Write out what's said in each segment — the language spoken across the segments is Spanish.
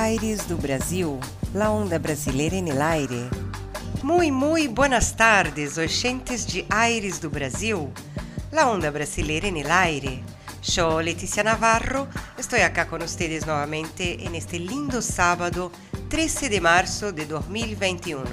Aires do Brasil, la onda brasileira en el aire. Muy, muy buenas tardes, oyentes de Aires do Brasil, la onda brasileira en el aire. Yo, Leticia Navarro, estoy acá con ustedes nuevamente en este lindo sábado 13 de marzo de 2021.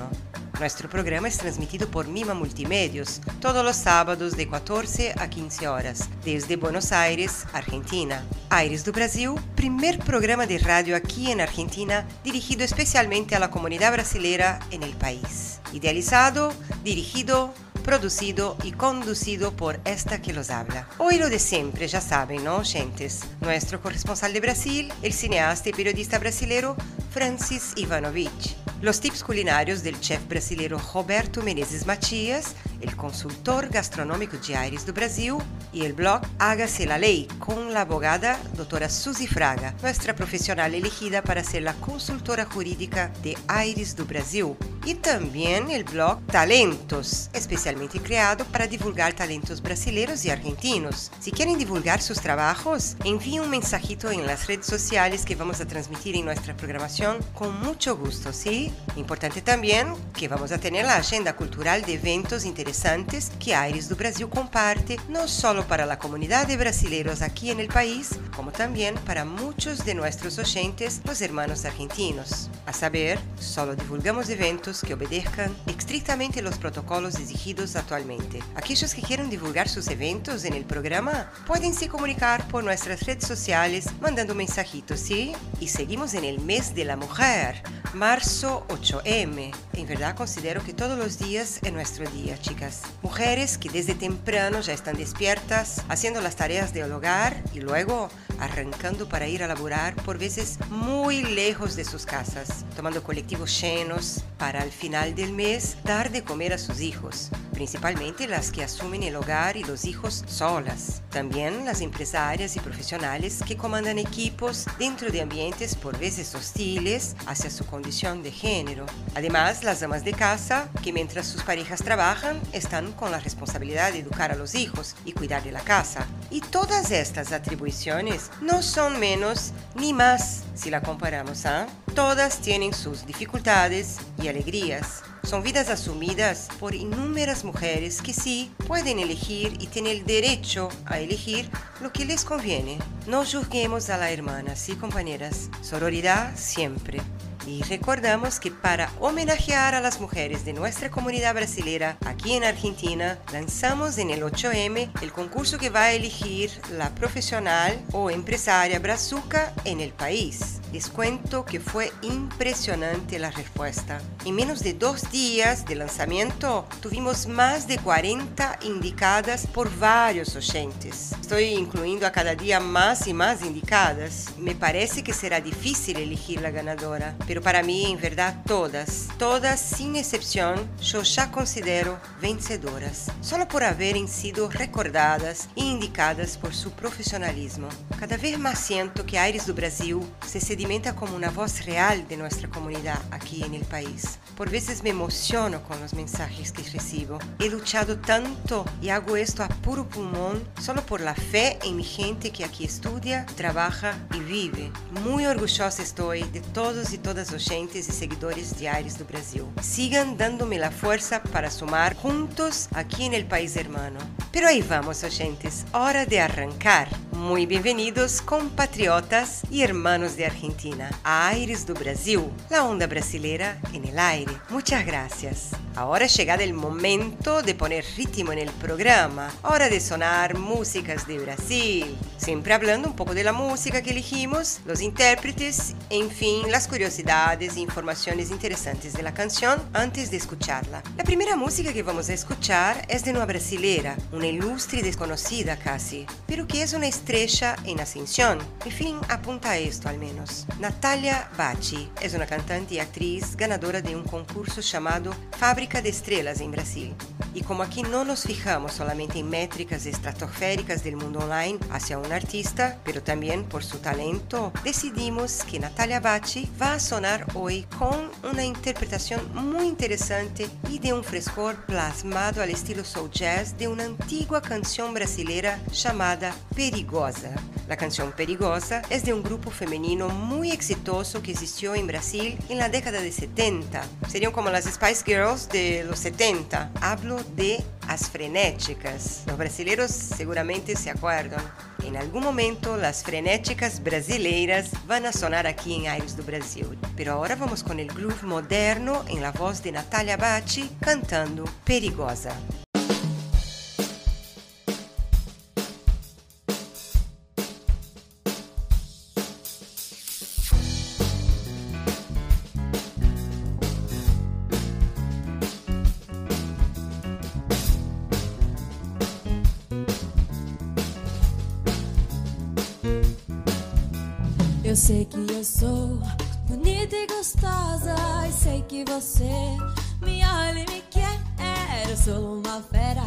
Nuestro programa es transmitido por Mima Multimedios todos los sábados de 14 a 15 horas, desde Buenos Aires, Argentina. Aires do Brasil, primer programa de radio aquí en Argentina dirigido especialmente a la comunidad brasileña en el país. Idealizado, dirigido, producido y conducido por esta que los habla. Hoy lo de siempre, ya saben, ¿no, gentes? Nuestro corresponsal de Brasil, el cineasta y periodista brasileño Francis Ivanovich. Los tips culinarios del chef brasileño Roberto Menezes Matias, el consultor gastronómico de Aires do Brasil y el blog Hágase la Ley con la abogada doctora Suzy Fraga, nuestra profesional elegida para ser la consultora jurídica de Aires do Brasil. Y también el blog Talentos, especialmente creado para divulgar talentos brasileños y argentinos. Si quieren divulgar sus trabajos, envíen un mensajito en las redes sociales que vamos a transmitir en nuestra programación con mucho gusto, ¿sí? Importante también que vamos a tener la agenda cultural de eventos interesantes que Aires do Brasil comparte, no solo para la comunidad de brasileños aquí en el país, como también para muchos de nuestros oyentes, los hermanos argentinos. A saber, solo divulgamos eventos que obedezcan estrictamente los protocolos exigidos actualmente. Aquellos que quieran divulgar sus eventos en el programa pueden se comunicar por nuestras redes sociales mandando un mensajito, ¿sí? Y seguimos en el mes de la mujer, marzo 8M. En verdad considero que todos los días es nuestro día, chicas. Mujeres que desde temprano ya están despiertas, haciendo las tareas del hogar y luego arrancando para ir a laborar, por veces muy lejos de sus casas, tomando colectivos llenos para al final del mes dar de comer a sus hijos, principalmente las que asumen el hogar y los hijos solas. También las empresarias y profesionales que comandan equipos dentro de ambientes por veces hostiles hacia su condición de género. Además, las amas de casa que mientras sus parejas trabajan están con la responsabilidad de educar a los hijos y cuidar de la casa. Y todas estas atribuciones no son menos ni más si la comparamos, ¿ah? Todas tienen sus dificultades y alegrías. Son vidas asumidas por inúmeras mujeres que sí pueden elegir y tienen el derecho a elegir lo que les conviene. No juzguemos a la hermana, ¿sí, compañeras? Sororidad siempre. Y recordamos que para homenajear a las mujeres de nuestra comunidad brasileña aquí en Argentina, lanzamos en el 8M el concurso que va a elegir la profesional o empresaria brazuca en el país. Les cuento que fue impresionante la respuesta. En menos de dos días de lanzamiento tuvimos más de 40 indicadas por varios oyentes. Estoy incluyendo a cada día más y más indicadas. Me parece que será difícil elegir la ganadora, pero para mí, en verdad, todas, todas sin excepción, yo ya considero vencedoras, solo por haberem sido recordadas e indicadas por su profesionalismo. Cada vez más siento que Aires do Brasil se sedimenta como una voz real de nuestra comunidad aquí en el país. Por veces me emociono con los mensajes que recibo. He luchado tanto y hago esto a puro pulmón solo por la fe en mi gente que aquí estudia, trabaja y vive. Muy orgullosa estoy de todos y todas oyentes y seguidores diarios do Brasil. Sigan dándome la fuerza para sumar juntos aquí en el país hermano. Pero ahí vamos, oyentes, hora de arrancar. Muy bienvenidos, compatriotas y hermanos de Argentina, a Aires do Brasil, la onda brasileira en el aire. Muchas gracias. Ahora ha el momento de poner ritmo el programa, hora de sonar músicas de Brasil, siempre hablando un poco de la música que elegimos, los intérpretes, en fin, las curiosidades e informaciones interesantes de la canción antes de escucharla. La primera música que vamos a escuchar es de una brasilera, una ilustre y desconocida casi, pero que es una estrella en ascensión. En fin, apunta a esto al menos. Natalia Bacci es una cantante y actriz ganadora de un concurso llamado Fábrica de Estrelas en Brasil. Y como aquí no nos fijamos solamente en métricas estratosféricas del mundo online hacia un artista, pero también por su talento, decidimos que Natalia Bacci va a sonar hoy con una interpretación muy interesante y de un frescor plasmado al estilo soul jazz de una antigua canción brasileira chamada Perigosa. La canción Perigosa es de un grupo femenino muy exitoso que existió en Brasil en la década de 70. Serían como las Spice Girls de los 70. Hablo de As Frenéticas. Los brasileños seguramente se acuerdan. En algún momento las frenéticas brasileiras a sonar aquí en Aires do Brasil. Pero ahora vamos con el groove moderno en la voz de Natalia Bacci cantando Perigosa. Que eu sou bonita e gostosa. E sei que você me olha e me quer. Eu sou uma fera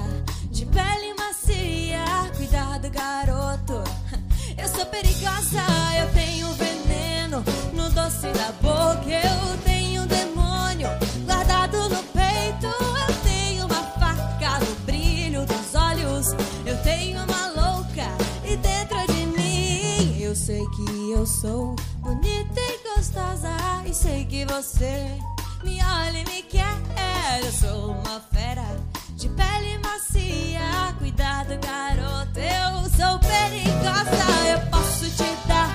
de pele macia. Cuidado, garoto. Eu sou perigosa. Eu tenho veneno no doce da boca. Eu tenho um demônio guardado no peito. Eu tenho uma faca no brilho dos olhos. Eu tenho uma louca e dentro de mim eu sei que eu sou bonita e gostosa e sei que você me olha e me quer. Eu sou uma fera de pele macia. Cuidado, garoto, eu sou perigosa. Eu posso te dar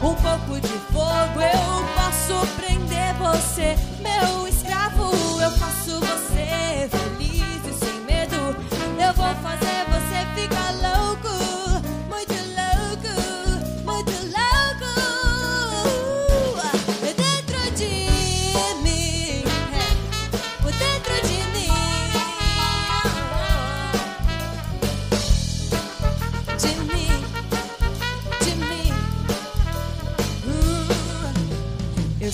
um pouco de fogo. Eu posso prender você, meu escravo. Eu faço você feliz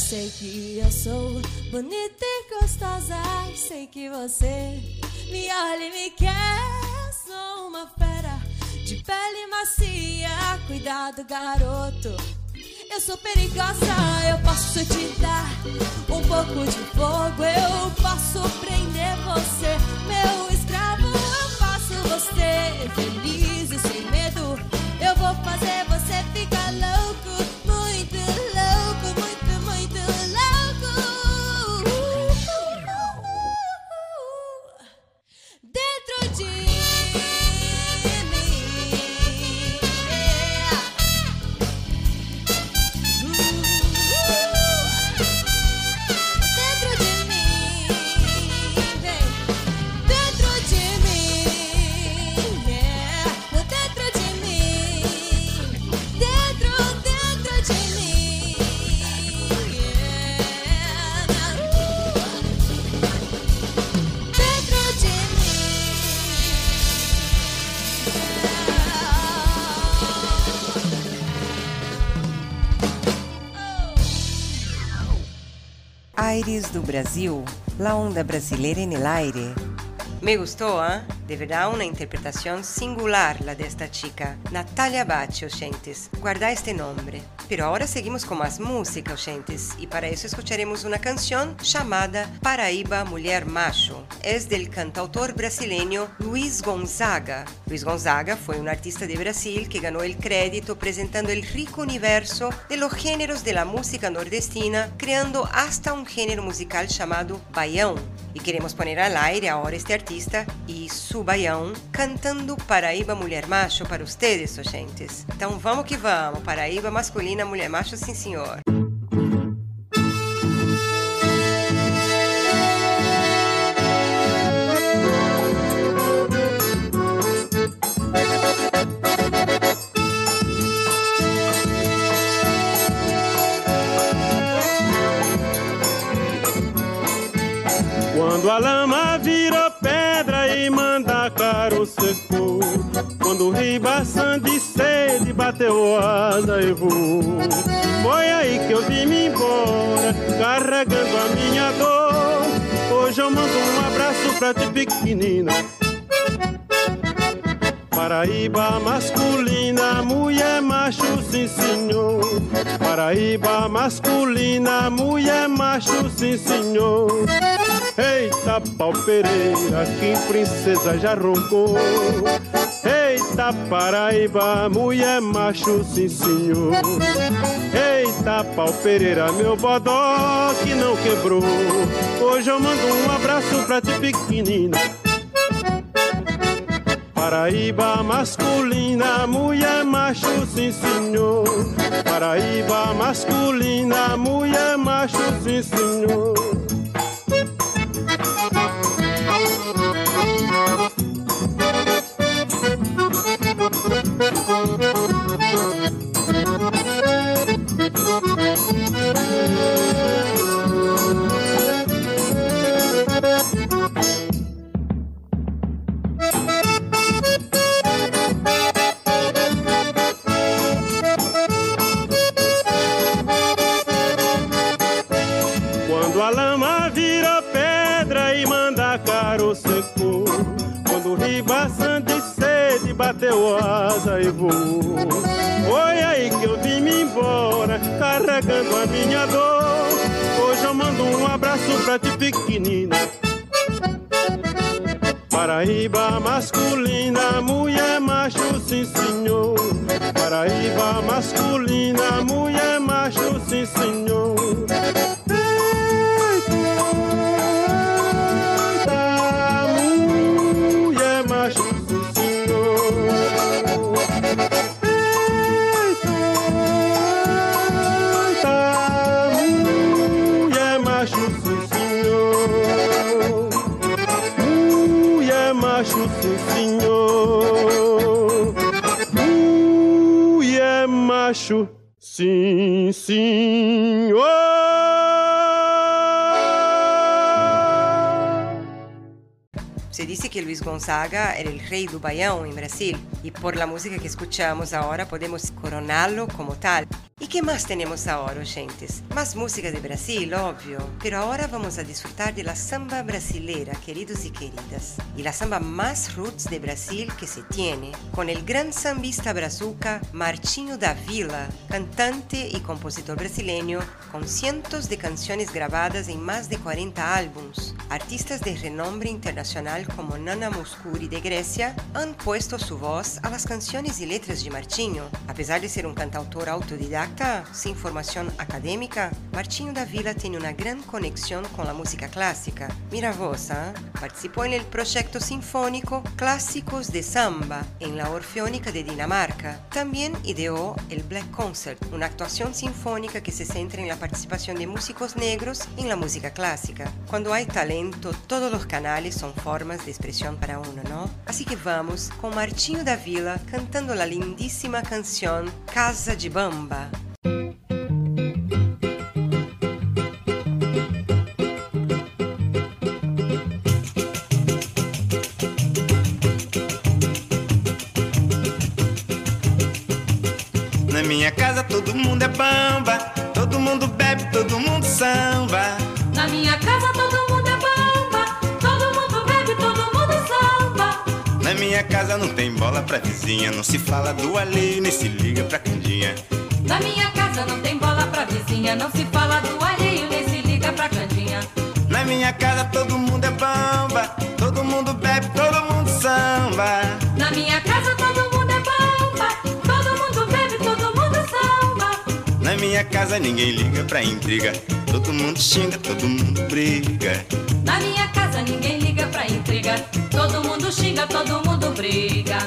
sei que eu sou bonita e gostosa. Sei que você me olha e me quer. Sou uma fera de pele macia. Cuidado, garoto. Eu sou perigosa, eu posso te dar um pouco de fogo. Eu posso prender você, meu escravo. Eu faço você feliz e sem medo. Eu vou fazer você ficar louco. Do Brasil, la onda brasileira en el aire. Me gustó, ¿eh? De verdad una interpretación singular la de esta chica, Natalia Bacci, oyentes. Guarda este nombre. Pero ahora seguimos con más música, oyentes, y para eso escucharemos una canción llamada Paraíba Mulher Macho. Es del cantautor brasileño Luis Gonzaga. Luis Gonzaga fue un artista de Brasil que ganó el crédito presentando el rico universo de los géneros de la música nordestina, creando hasta un género musical llamado baião. Y queremos poner al aire ahora este artista y su baião cantando Paraíba Mulher Macho para ustedes, oyentes. Então vamos que vamos, Paraíba masculina na mulher macho, sim senhor. Quando a lama vira pedra e manda caro secou Quando o de sede bateu asa e voou Foi aí que eu vim-me embora, carregando a minha dor Hoje eu mando um abraço pra ti pequenina Paraíba masculina, mulher macho, sim senhor. Paraíba masculina, mulher macho, sim senhor. Eita pau Pereira, que princesa já roncou. Eita Paraíba, mulher macho, sim senhor. Eita pau Pereira, meu bodó que não quebrou. Hoje eu mando um abraço pra ti pequenina. Paraíba masculina, mulher macho, sim senhor. Paraíba masculina, mulher macho, sim senhor. Minha dor. Hoje eu mando um abraço pra ti pequenina. Paraíba masculina, mulher macho, sim senhor. Paraíba masculina, mulher macho, sim senhor. assim. Que Luis Gonzaga era el rey do baião en Brasil y por la música que escuchamos ahora podemos coronarlo como tal. ¿Y qué más tenemos ahora, oyentes? Más música de Brasil, obvio, pero ahora vamos a disfrutar de la samba brasilera, queridos y queridas. Y la samba más roots de Brasil que se tiene, con el gran sambista brazuca Martinho da Vila, cantante y compositor brasileño con cientos de canciones grabadas en más de 40 álbums. Artistas de renombre internacional como Nana Mouskouri de Grecia han puesto su voz a las canciones y letras de Martinho. A pesar de ser un cantautor autodidacta sin formación académica, Martinho da Vila tiene una gran conexión con la música clásica. Mira vos, ¿ah? participó en el proyecto sinfónico Clásicos de Samba en la Orfeónica de Dinamarca. También ideó el Black Concert, una actuación sinfónica que se centra en la participación de músicos negros en la música clásica. Cuando hay talento, todos los canales son formas de expresión para uno, ¿no? Así que vamos con Martinho da Vila cantando la lindísima canción Casa de Bamba. Na minha casa todo mundo é bamba, todo mundo bebe, todo mundo samba. Minha casa não tem bola pra vizinha, não se fala do alheio, nem se liga pra candinha. Na minha casa não tem bola pra vizinha, não se fala do alheio, nem se liga pra candinha. Na minha casa todo mundo é bamba, todo mundo bebe, todo mundo samba. Na minha casa todo mundo é bamba, todo mundo bebe, todo mundo samba. Na minha casa ninguém liga pra intriga, todo mundo xinga, todo mundo briga. Na minha casa ninguém liga pra intriga, todo mundo xinga, todo mundo briga.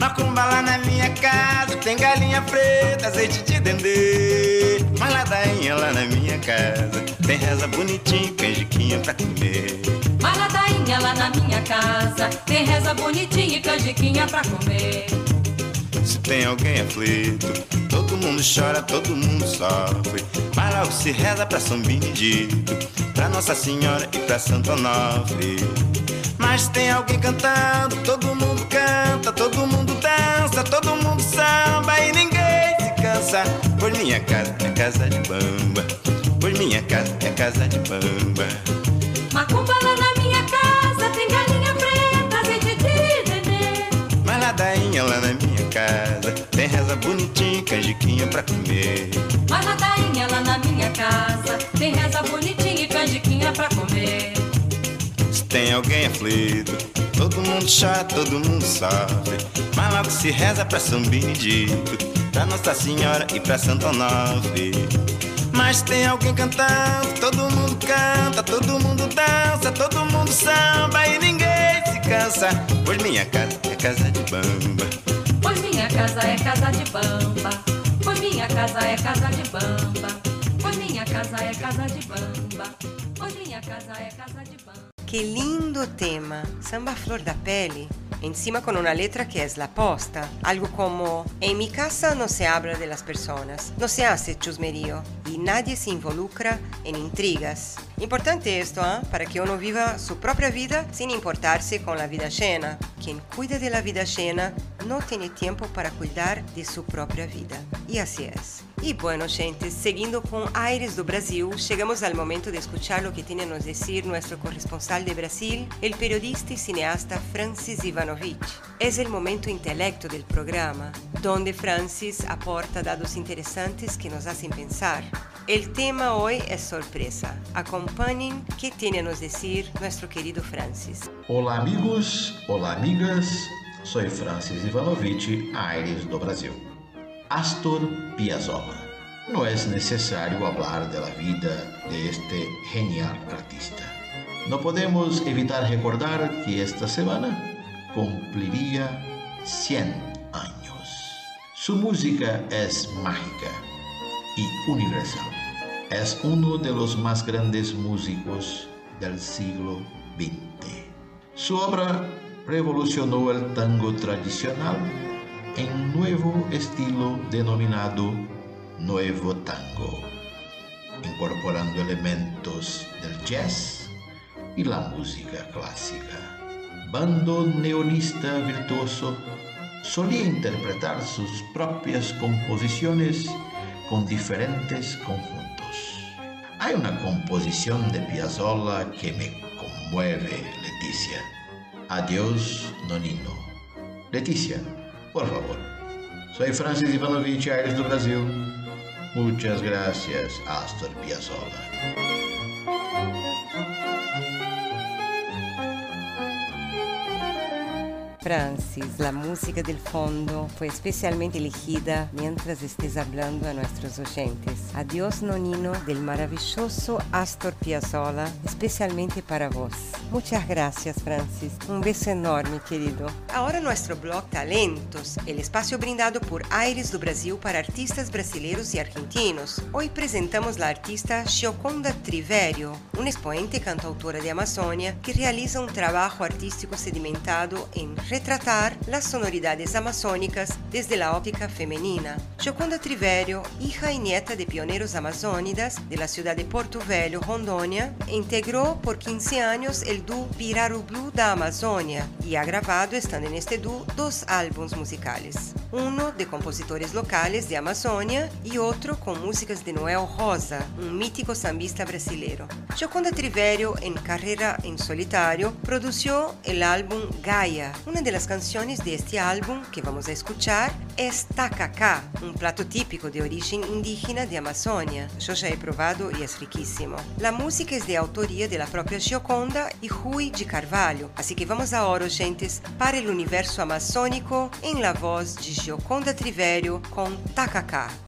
Macumba lá na minha casa, tem galinha preta, azeite de dendê. Mas ladainha lá na minha casa, tem reza bonitinha, canjiquinha pra comer. Mas ladainha lá na minha casa, tem reza bonitinha e canjiquinha pra comer. Se tem alguém aflito, todo mundo chora, todo mundo sofre. Mas logo se reza pra São Benedito, pra Nossa Senhora e pra Santo Onofre. Mas tem alguém cantando, todo mundo canta, todo mundo dança, todo mundo samba e ninguém se cansa. Pois minha casa é casa de bamba, pois minha casa é casa de bamba. Macumba lá na minha casa, tem galinha preta, azeite de dendê. Mas ladainha lá na minha casa, tem reza bonitinha, canjiquinha pra comer. Mas ladainha lá na minha casa, tem reza bonitinha e canjiquinha pra comer. Tem alguém aflito. Todo mundo chora, todo mundo sofre. Mas logo se reza pra São Benedito, pra Nossa Senhora e pra Santo Onofre. Mas tem alguém cantando, todo mundo canta, todo mundo dança, todo mundo samba e ninguém se cansa. Pois minha casa é casa de bamba. Pois minha casa é casa de bamba. Pois minha casa é casa de bamba. Pois minha casa é casa de bamba. Pois minha casa é casa de bamba. Qué lindo tema, Samba Flor da Pele, encima con una letra que es la posta, algo como, en mi casa no se habla de las personas, no se hace chusmerío y nadie se involucra en intrigas. Importante esto, ¿ah? para que uno viva su propia vida sin importarse con la vida ajena. Quien cuida de la vida ajena no tiene tiempo para cuidar de su propia vida. Y así es. E bueno, gente, seguindo com Aires do Brasil, chegamos ao momento de escuchar o que tem a dizer nosso corresponsal de Brasil, o periodista e cineasta Francis Ivanovich. É o momento intelecto do programa, onde Francis aporta dados interessantes que nos hacen pensar. O tema hoje é sorpresa. Acompanhem que tem a nos dizer nosso querido Francis. Olá, amigos, olá, amigas. Sou Francis Ivanovich, Aires do Brasil. Astor Piazzolla. No es necesario hablar de la vida de este genial artista. No podemos evitar recordar que esta semana cumpliría 100 años. Su música es mágica y universal. Es uno de los más grandes músicos del siglo XX. Su obra revolucionó el tango tradicional en un nuevo estilo denominado Nuevo Tango, incorporando elementos del jazz y la música clásica. Bando neonista virtuoso solía interpretar sus propias composiciones con diferentes conjuntos. Hay una composición de Piazzolla que me conmueve, Leticia. Adiós, Nonino. Leticia, por favor. Soy Francis Ivanovich Aires do Brasil. Muchas gracias, Astor Piazzolla. Francis, la música del fondo fue especialmente elegida mientras estés hablando a nuestros oyentes. Adiós Nonino del maravilloso Astor Piazzolla, especialmente para vos. Muchas gracias Francis, un beso enorme querido. Ahora nuestro blog Talentos, el espacio brindado por Aires do Brasil para artistas brasileiros y argentinos. Hoy presentamos la artista Gioconda Triverio, una expoente cantautora de Amazonia que realiza un trabajo artístico sedimentado en retratar las sonoridades amazónicas desde la óptica femenina. Gioconda Triverio, hija y nieta de pioneros amazónidas de la ciudad de Porto Velho, Rondônia, integró por 15 años el dúo Piraru Blue da Amazônia y ha grabado, estando en este dúo, dos álbuns musicales. Uno de compositores locales de Amazônia y otro con músicas de Noel Rosa, un mítico sambista brasileiro. Gioconda Triverio, en carrera en solitario, produció el álbum Gaia, una de las canciones de este álbum que vamos a escuchar es tacacá, un plato típico de origen indígena de Amazonia. Yo ya he probado y es riquísimo. La música es de autoría de la propia Gioconda y Rui de Carvalho, así que vamos ahora, gentes, para el universo amazónico en la voz de Gioconda Triverio con tacacá.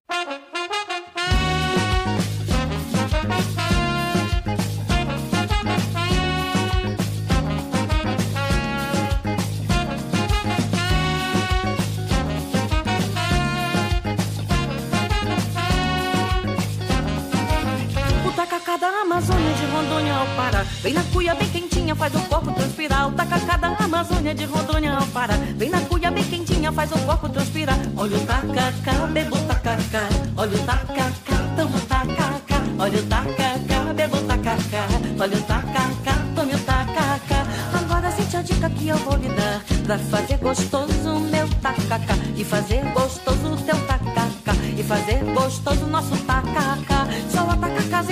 Vem na cuia bem quentinha, faz o corpo transpirar. O tacacá da Amazônia de Rondônia ao Pará. Vem na cuia bem quentinha, faz o corpo transpirar. Olha o tacacá, bebo tacacá. Olha o tacacá, toma o tacacá. Olha o tacacá, bebo tacacá. Olha o tacacá, tome o tacacá. Agora sente a dica que eu vou lhe dar Pra fazer gostoso o meu tacacá. E fazer gostoso o teu tacacá. E fazer gostoso o nosso tacacá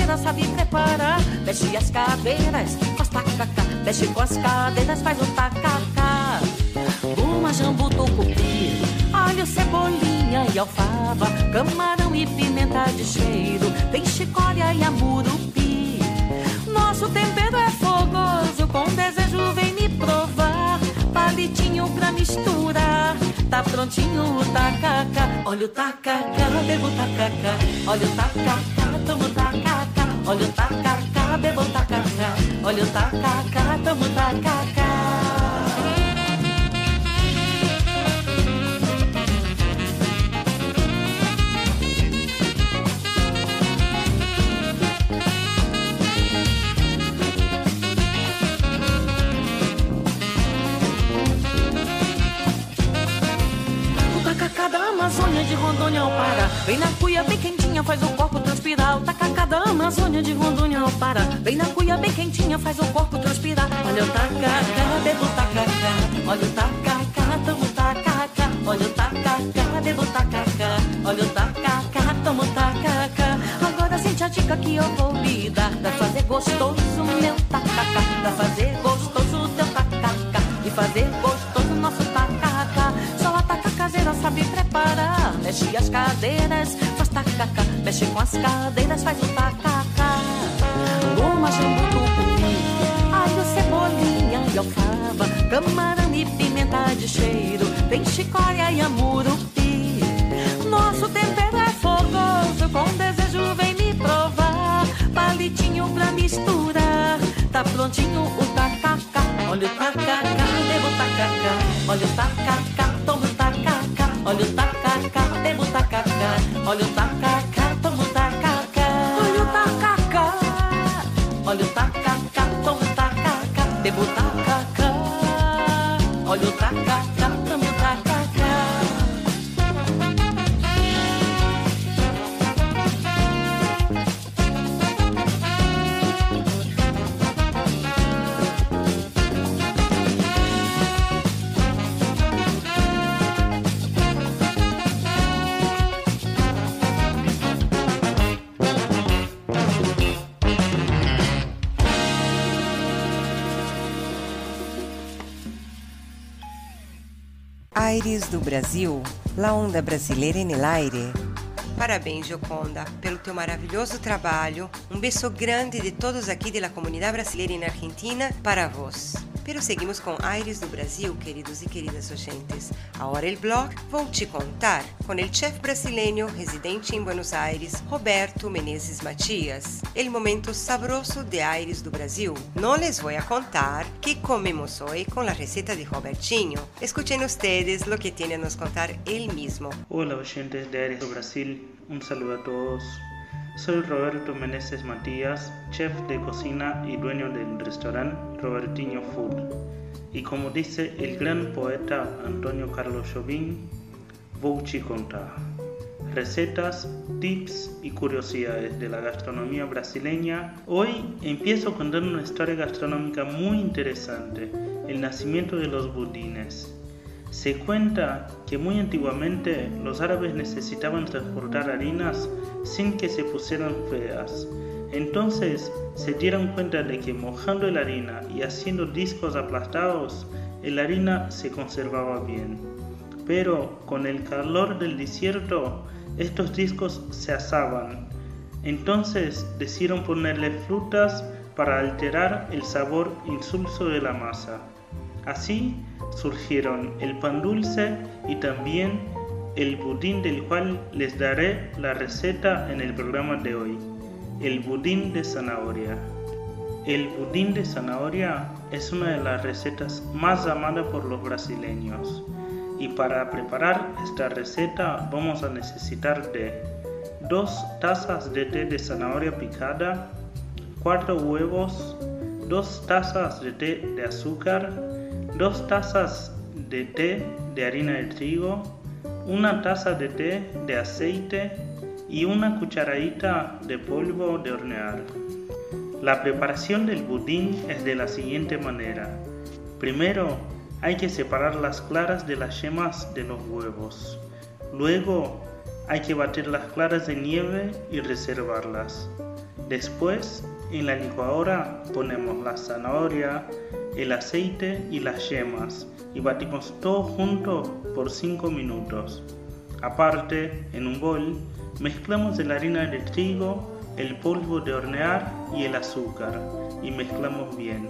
taca caseira sabe preparar Mexe as cadeiras, faz tacacá Mexe com as cadeiras, faz o tacacá Uma jambu Alho, cebolinha e alfava Camarão e pimenta de cheiro Tem chicória e amurupi Nosso tempero é fogoso Com desejo misturar. Tá prontinho o tacacá. Olha o tacacá, bebo tacacá. Olha o tacacá, tomo tacacá. Olha o tacacá, bebo tacacá. Olha o tacacá, tomo tacacá. De Rondônia ao Pará. Vem na cuia bem quentinha, faz o corpo transpirar. O tacacá da Amazônia de Rondônia ao Pará. Vem na cuia bem quentinha, faz o corpo transpirar. Olha o tacacá, bebo tacacá. Olha o tacacá, tomo tacacá. Olha o tacacá, bebo tacacá. Olha o tacacá, tomo tacacá. Agora sente a dica que eu vou lhe dar. Pra fazer gostoso meu tacacá. Pra fazer gostoso teu tacacá. E fazer gostoso Mexe as cadeiras, faz tacacá. Mexe com as cadeiras, faz o tacacá. Goma, jambu, tucupi, alho, cebolinha e alfava. Camarão e pimenta de cheiro. Tem chicória e amurupi. Nosso tempero é fogoso, com desejo vem me provar. Palitinho pra misturar, tá prontinho o tacacá. Olha o tacacá, devo tacacá. Olha o tacacá, Do Brasil, La Onda Brasileira en el Aire. Parabéns, Joconda, pelo teu maravilhoso trabalho. Um beijo grande de todos aqui da comunidade brasileira na Argentina para vós. Pero seguimos com Aires do Brasil, queridos e queridas oyentes. Agora el blog vou te contar com el chef brasileño residente em Buenos Aires, Roberto Menezes Matias. El momento sabroso de Aires do Brasil. Não les voy a contar que comemos hoy con la receta de Robertinho. Escuchen ustedes lo que tiene a nos contar él mismo. Hola oyentes de Aires do Brasil, un saludo a todos. Soy Roberto Meneses Matías, chef de cocina y dueño del restaurante Robertinho Food. Y como dice el gran poeta Antonio Carlos Jobim, te contar. Recetas, tips y curiosidades de la gastronomía brasileña. Hoy empiezo contando una historia gastronómica muy interesante, el nacimiento de los budines. Se cuenta que muy antiguamente los árabes necesitaban transportar harinas sin que se pusieran feas. Entonces se dieron cuenta de que mojando la harina y haciendo discos aplastados, la harina se conservaba bien. Pero con el calor del desierto, estos discos se asaban. Entonces decidieron ponerle frutas para alterar el sabor insulso de la masa. Así surgieron el pan dulce y también el budín del cual les daré la receta en el programa de hoy, el budín de zanahoria. El budín de zanahoria es una de las recetas más amadas por los brasileños y para preparar esta receta vamos a necesitar de 2 tazas de té de zanahoria picada, 4 huevos, 2 tazas de té de azúcar, 2 tazas de té de harina de trigo, una taza de té de aceite y una cucharadita de polvo de hornear. La preparación del budín es de la siguiente manera. Primero hay que separar las claras de las yemas de los huevos. Luego hay que batir las claras de nieve y reservarlas. Después en la licuadora ponemos la zanahoria, el aceite y las yemas y batimos todo junto por 5 minutos. Aparte, en un bol, mezclamos la harina de trigo, el polvo de hornear y el azúcar y mezclamos bien.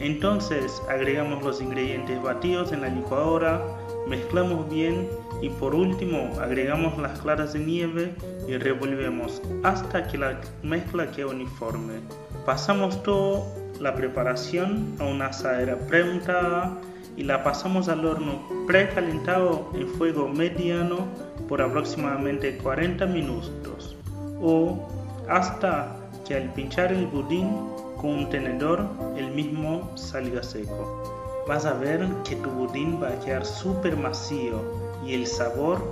Entonces agregamos los ingredientes batidos en la licuadora, mezclamos bien y por último agregamos las claras de nieve y revolvemos hasta que la mezcla quede uniforme. Pasamos toda la preparación a una asadera preuntada y la pasamos al horno precalentado en fuego mediano por aproximadamente 40 minutos o hasta que al pinchar el budín con un tenedor el mismo salga seco. Vas a ver que tu budín va a quedar súper macio y el sabor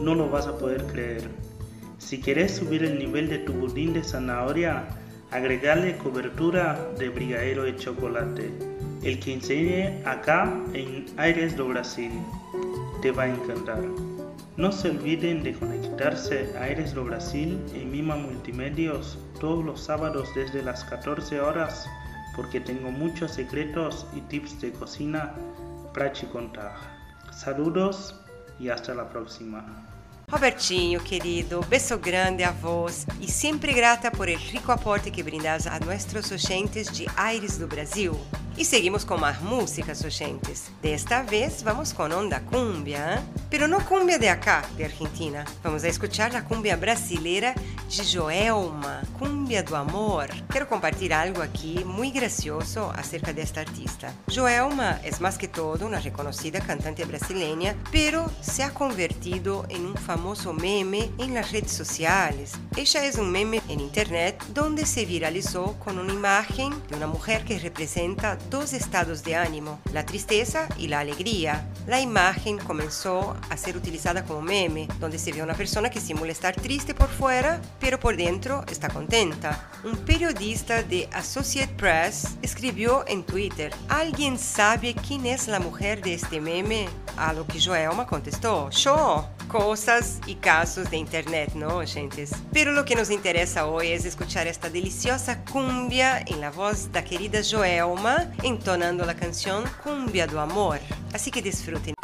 no lo vas a poder creer. Si quieres subir el nivel de tu budín de zanahoria, agregarle cobertura de brigadeiro de chocolate, el que enseñé acá en Aires do Brasil. Te va a encantar. No se olviden de conectarse a Aires do Brasil en Mima Multimedios todos los sábados desde las 14 horas porque tengo muchos secretos y tips de cocina para te contar. Saludos y hasta la próxima. Robertinho, querido, beso grande a vos e sempre grata por el rico aporte que brindas a nossos oyentes de Aires do Brasil. E seguimos com mais músicas, oyentes. Desta vez vamos com onda cumbia, ¿eh? pero não cumbia de acá, de Argentina. Vamos a escuchar a cumbia brasileira de Joelma, Cumbia do Amor. Quero compartilhar algo aqui muito gracioso acerca desta artista. Joelma é mais que todo uma reconhecida cantante brasileira, pero se ha convertido em um famoso meme em las redes sociais. Ella é um meme em internet donde se viralizou com uma imagem de uma mulher que representa dos estados de ánimo, la tristeza y la alegría. La imagen comenzó a ser utilizada como meme, donde se ve una persona que simula estar triste por fuera, pero por dentro está contenta. Un periodista de Associated Press escribió en Twitter, ¿alguien sabe quién es la mujer de este meme? A lo que Joelma contestó, yo. Cosas y casos de internet, ¿no, gentes? Pero lo que nos interesa hoy es escuchar esta deliciosa cumbia en la voz da querida Joelma, entonando la canción Cumbia do Amor. Así que disfruten.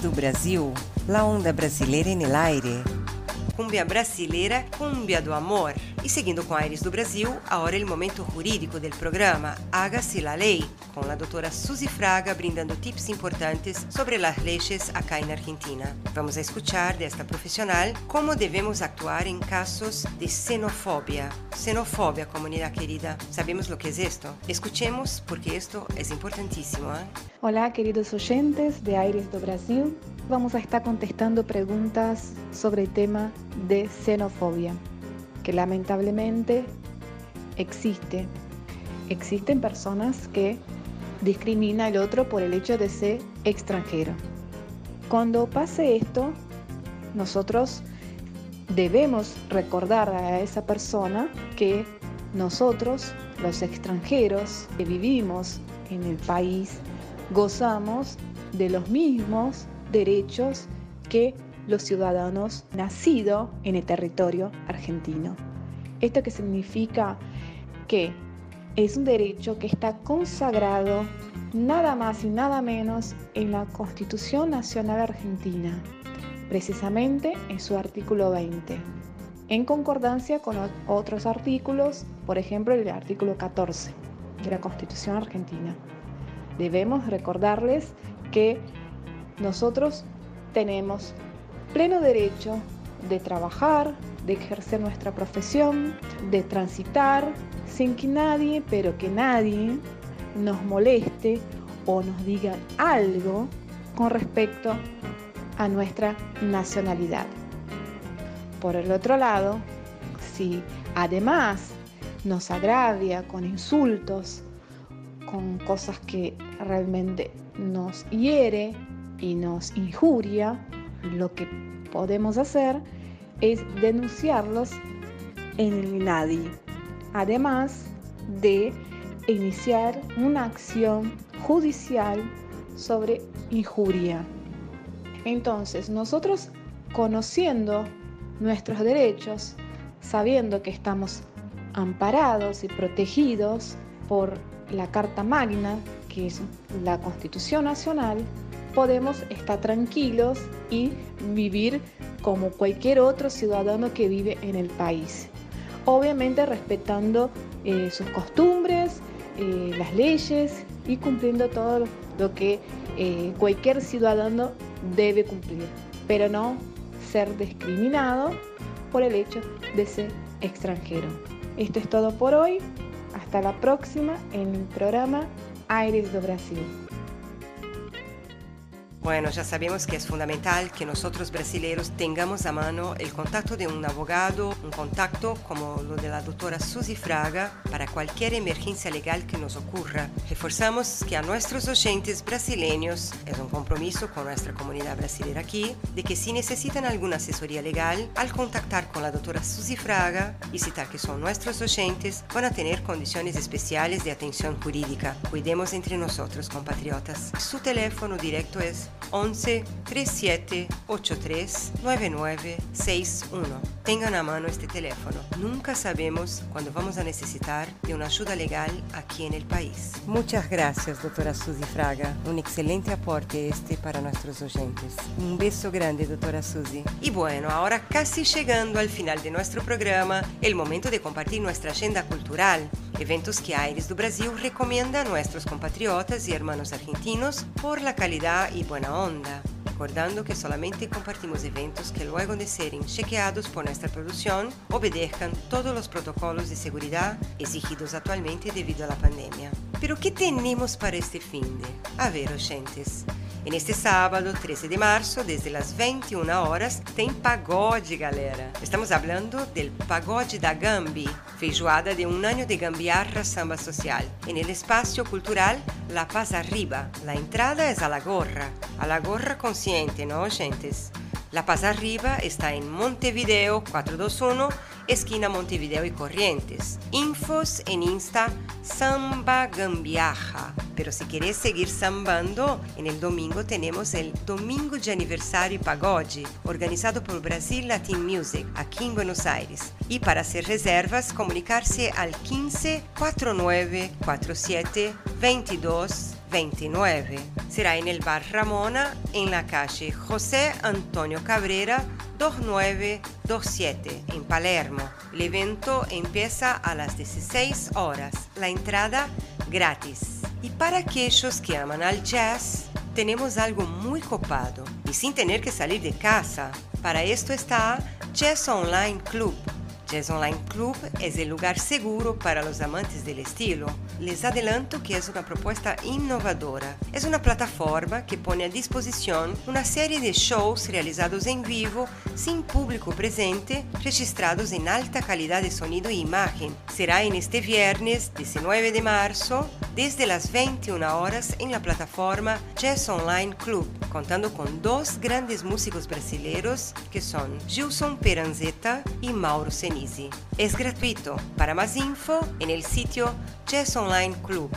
Do Brasil, la onda brasileira en el aire. Cumbia brasileira, cumbia do amor. Seguindo com Aires do Brasil, agora é o momento jurídico do programa Hágase la Lei, com a doutora Suzy Fraga brindando tips importantes sobre as leis acá na Argentina. Vamos a escuchar desta profissional como devemos actuar em casos de xenofobia. Xenofobia, comunidade querida. ¿Sabemos lo que es esto? Escuchemos porque esto es importantísimo. ¿eh? Hola, queridos oyentes de Aires do Brasil. Vamos a estar contestando preguntas sobre el tema de xenofobia lamentablemente existe. Existen personas que discriminan al otro por el hecho de ser extranjero. Cuando pase esto, nosotros debemos recordar a esa persona que nosotros, los extranjeros que vivimos en el país, gozamos de los mismos derechos que los ciudadanos nacidos en el territorio argentino. ¿Esto que significa? Que es un derecho que está consagrado nada más y nada menos en la Constitución Nacional Argentina, precisamente en su artículo 20, en concordancia con otros artículos, por ejemplo el artículo 14 de la Constitución Argentina. Debemos recordarles que nosotros tenemos pleno derecho de trabajar, de ejercer nuestra profesión, de transitar, sin que nadie, pero que nadie, nos moleste o nos diga algo con respecto a nuestra nacionalidad. Por el otro lado, si además nos agravia con insultos, con cosas que realmente nos hiere y nos injuria, lo que podemos hacer es denunciarlos en el nadie, además de iniciar una acción judicial sobre injuria. Entonces, nosotros conociendo nuestros derechos, sabiendo que estamos amparados y protegidos por la Carta Magna, que es la Constitución Nacional, podemos estar tranquilos y vivir como cualquier otro ciudadano que vive en el país. Obviamente respetando eh, sus costumbres, eh, las leyes y cumpliendo todo lo que eh, cualquier ciudadano debe cumplir, pero no ser discriminado por el hecho de ser extranjero. Esto es todo por hoy. Hasta la próxima en el programa Aires do Brasil. Bueno, ya sabemos que es fundamental que nosotros brasileños tengamos a mano el contacto de un abogado, un contacto como lo de la doctora Suzy Fraga para cualquier emergencia legal que nos ocurra. Reforzamos que a nuestros oyentes brasileños es un compromiso con nuestra comunidad brasileña aquí de que si necesitan alguna asesoría legal, al contactar con la doctora Suzy Fraga y citar que son nuestros oyentes, van a tener condiciones especiales de atención jurídica. Cuidemos entre nosotros, compatriotas. Su teléfono directo es 11 37 83 99 61. Tengan a mano este teléfono. Nunca sabemos cuándo vamos a necesitar de una ayuda legal aquí en el país. Muchas gracias, doctora Suzy Fraga. Un excelente aporte este para nuestros oyentes. Un beso grande, doctora Suzy. Y bueno, ahora casi llegando al final de nuestro programa, el momento de compartir nuestra agenda cultural. Eventos que Aires do Brasil recomienda a nuestros compatriotas y hermanos argentinos por la calidad y buena onda. Recordando que solamente compartimos eventos que luego de serem chequeados por nuestra producción obedezcan todos los protocolos de seguridad exigidos actualmente debido a la pandemia. Pero ¿qué tenemos para este fin de? A ver, oyentes. En este sábado, 13 de março, desde las 21 horas, tem pagode, galera. Estamos hablando del Pagode da Gambi, feijoada de un año de gambiarra samba social, en el espacio cultural La Paz Arriba. La entrada es a la gorra, a la gorra consciente, ¿no, oyentes? La Paz Arriba está en Montevideo 421, esquina Montevideo y Corrientes. Infos en Insta Samba Gambiaja. Pero si quieres seguir sambando, en el domingo tenemos el Domingo de Aniversario y Pagode, organizado por Brasil Latin Music, aquí en Buenos Aires. Y para hacer reservas, comunicarse al 15 49 47 22 29. Será en el Bar Ramona, en la calle José Antonio Cabrera, 2927, en Palermo. El evento empieza a las 16 horas. La entrada gratis. Y para aquellos que aman al jazz, tenemos algo muy copado y sin tener que salir de casa. Para esto está Jazz Online Club Jazz Online Club es el lugar seguro para los amantes del estilo. Les adelanto que es una propuesta innovadora. Es una plataforma que pone a disposición una serie de shows realizados en vivo, sin público presente, registrados en alta calidad de sonido e imagen. Será en este viernes 19 de marzo, desde las 21 horas en la plataforma Jazz Online Club, contando con dos grandes músicos brasileños que son Gilson Peranzetta y Mauro Senini. Es gratuito. Para más info, en el sitio Chess Online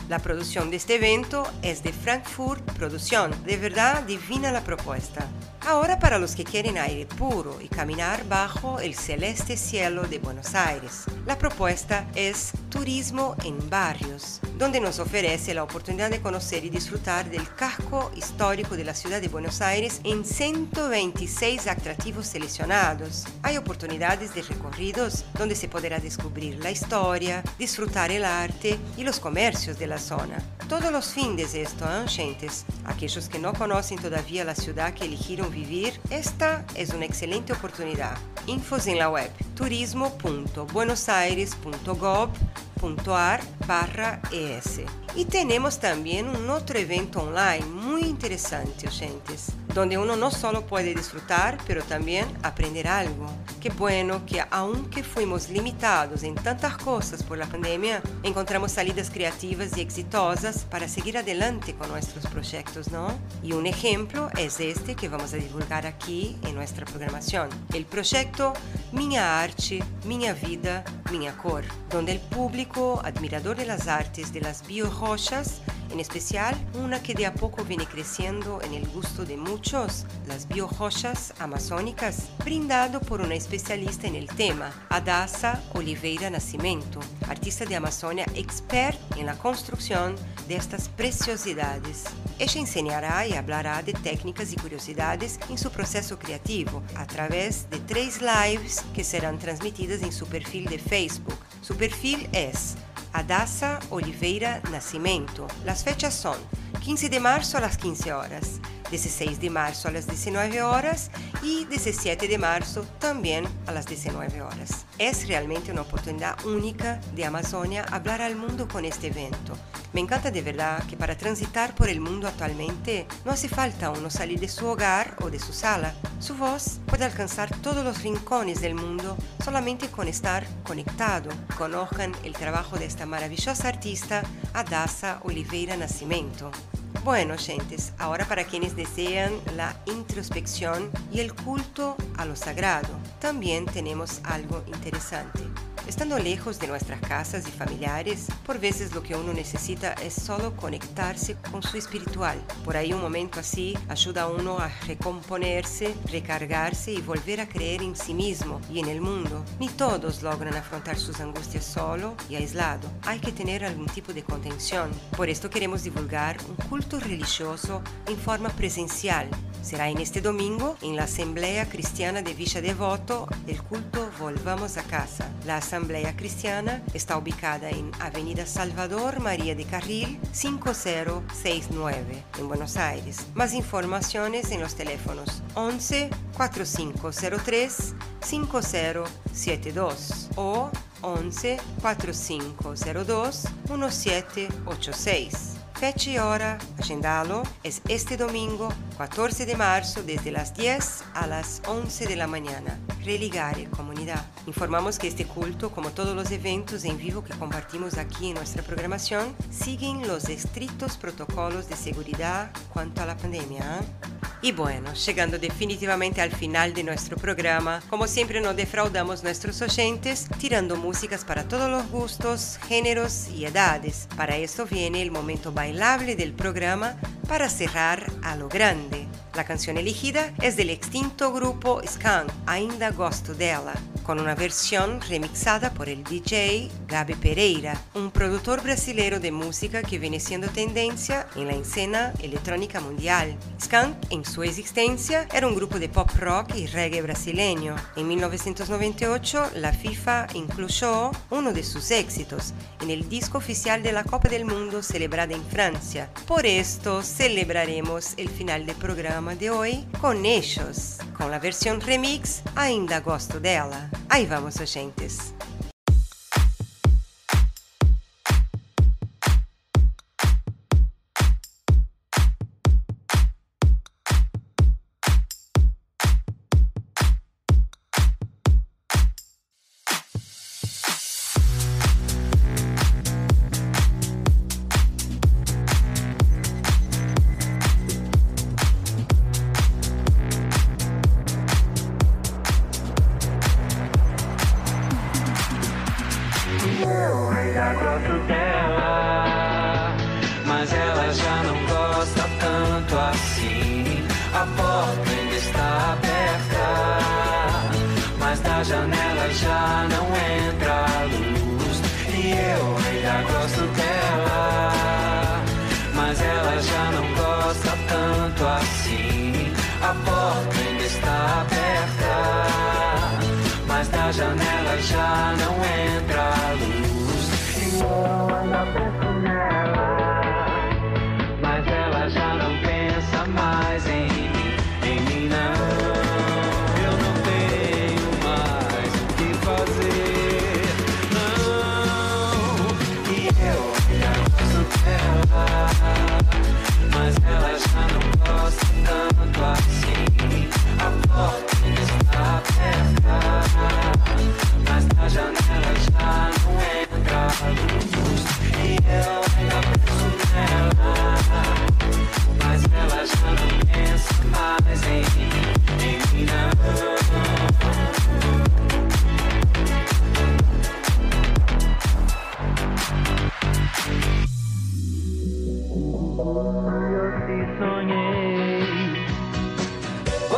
La producción de este evento es de Frankfurt Producción. De verdad, divina la propuesta. Ahora para los que quieren aire puro y caminar bajo el celeste cielo de Buenos Aires, la propuesta es Turismo en Barrios, donde nos ofrece la oportunidad de conocer y disfrutar del casco histórico de la ciudad de Buenos Aires en 126 atractivos seleccionados. Hay oportunidades de recorridos donde se podrá descubrir la historia, disfrutar el arte y los comercios de la zona. Todos los fines de esto, ¿eh, gentes? Aquellos que no conocen todavía la ciudad que eligieron vivir, esta es una excelente oportunidad. Infos en la web turismo.buenosaires.gov.ar barra ES. Y tenemos también un otro evento online muy interesante, oyentes, donde uno no solo puede disfrutar, pero también aprender algo. Qué bueno que aunque fuimos limitados en tantas cosas por la pandemia, encontramos salidas creativas y exitosas para seguir adelante con nuestros proyectos, ¿no? Y un ejemplo es este que vamos a divulgar aquí en nuestra programación, el proyecto Minha Arte, Minha Vida, Minha Cor, donde el público, admirador de las artes de las biorochas, en especial una que de a poco viene creciendo en el gusto de muchos, las biorochas amazónicas, brindado por una especialista en el tema, Adasa Oliveira Nascimento, artista de Amazonia expert en la construcción de estas preciosidades. Ella enseñará y hablará de técnicas y curiosidades en su proceso creativo a través de tres lives que serán transmitidas en su perfil de Facebook. Su perfil es Adassa Oliveira Nascimento. Las fechas son 15 de marzo a las 15 horas, 16 de marzo a las 19 horas y 17 de marzo también a las 19 horas. Es realmente una oportunidad única de Amazonia hablar al mundo con este evento. Me encanta de verdad que para transitar por el mundo actualmente no hace falta uno salir de su hogar o de su sala. Su voz puede alcanzar todos los rincones del mundo solamente con estar conectado. Conozcan el trabajo de esta maravillosa artista, Adassa Oliveira Nascimento. Bueno, gentes, ahora para quienes desean la introspección y el culto a lo sagrado, también tenemos algo interesante. Estando lejos de nuestras casas y familiares, por veces lo que uno necesita es solo conectarse con su espiritual. Por ahí un momento así ayuda a uno a recomponerse, recargarse y volver a creer en sí mismo y en el mundo. Ni todos logran afrontar sus angustias solo y aislado. Hay que tener algún tipo de contención. Por esto queremos divulgar un culto religioso en forma presencial. Será en este domingo en la Asamblea Cristiana de Villa Devoto el culto Volvamos a Casa. La Asamblea Cristiana está ubicada en Avenida Salvador María de Carril 5069 en Buenos Aires. Más informaciones en los teléfonos 11 4503 5072 o 11 4502 1786. Fecha y hora, agendalo, es este domingo 14 de marzo desde las 10 a las 11 de la mañana. Religare Comunidad. Informamos que este culto, como todos los eventos en vivo que compartimos aquí en nuestra programación, siguen los estrictos protocolos de seguridad cuanto a la pandemia. ¿eh? Y bueno, llegando definitivamente al final de nuestro programa, como siempre no defraudamos nuestros oyentes tirando músicas para todos los gustos, géneros y edades. Para esto viene el momento bailable del programa para cerrar a lo grande. La canción elegida es del extinto grupo Scan, Ainda Gosto Dela. Con una versión remixada por el DJ Gabi Pereira, un productor brasileño de música que viene siendo tendencia en la escena electrónica mundial. Skunk, en su existencia, era un grupo de pop rock y reggae brasileño. En 1998, la FIFA incluyó uno de sus éxitos en el disco oficial de la Copa del Mundo celebrada en Francia. Por esto, celebraremos el final del programa de hoy con ellos, con la versión remix Ainda Gosto Dela. Aí vamos,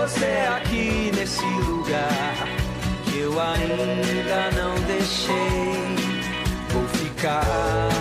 você aqui nesse lugar que eu ainda não deixei. Vou ficar.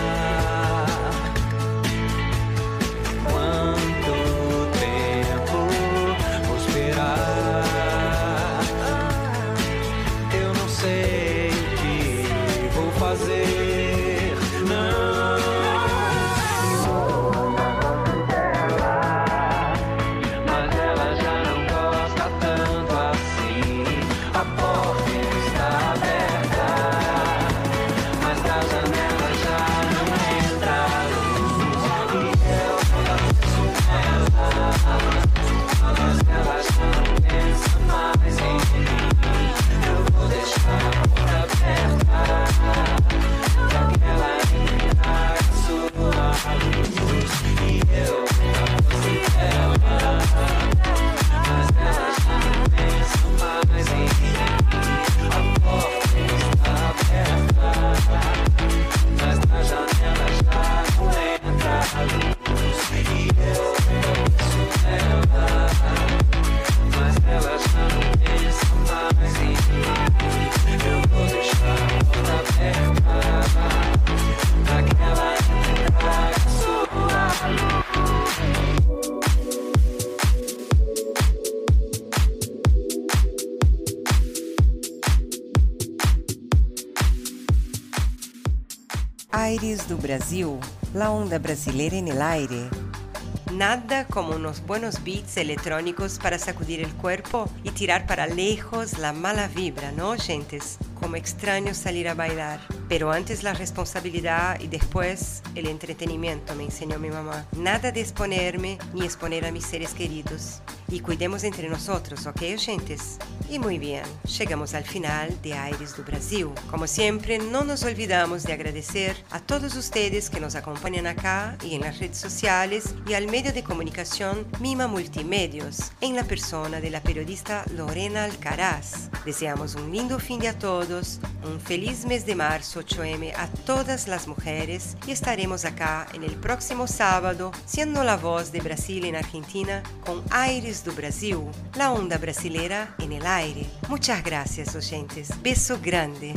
Do Brasil, la onda brasileira en el aire. Nada como unos buenos beats electrónicos para sacudir el cuerpo y tirar para lejos la mala vibra, ¿no, gentes? Como extraño salir a bailar. Pero antes la responsabilidad y después el entretenimiento, me enseñó mi mamá. Nada de exponerme ni exponer a mis seres queridos. Y cuidemos entre nosotros, ¿ok, gentes? Y muy bien, llegamos al final de Aires do Brasil. Como siempre, no nos olvidamos de agradecer a todos ustedes que nos acompañan acá y en las redes sociales y al medio de comunicación Mima Multimedios, en la persona de la periodista Lorena Alcaraz. Deseamos un lindo fin de a todos, un feliz mes de marzo 8M a todas las mujeres y estaremos acá en el próximo sábado siendo la voz de Brasil en Argentina con Aires do Brasil, la onda brasileira en el aire. Muchas gracias, oyentes. Beso grande.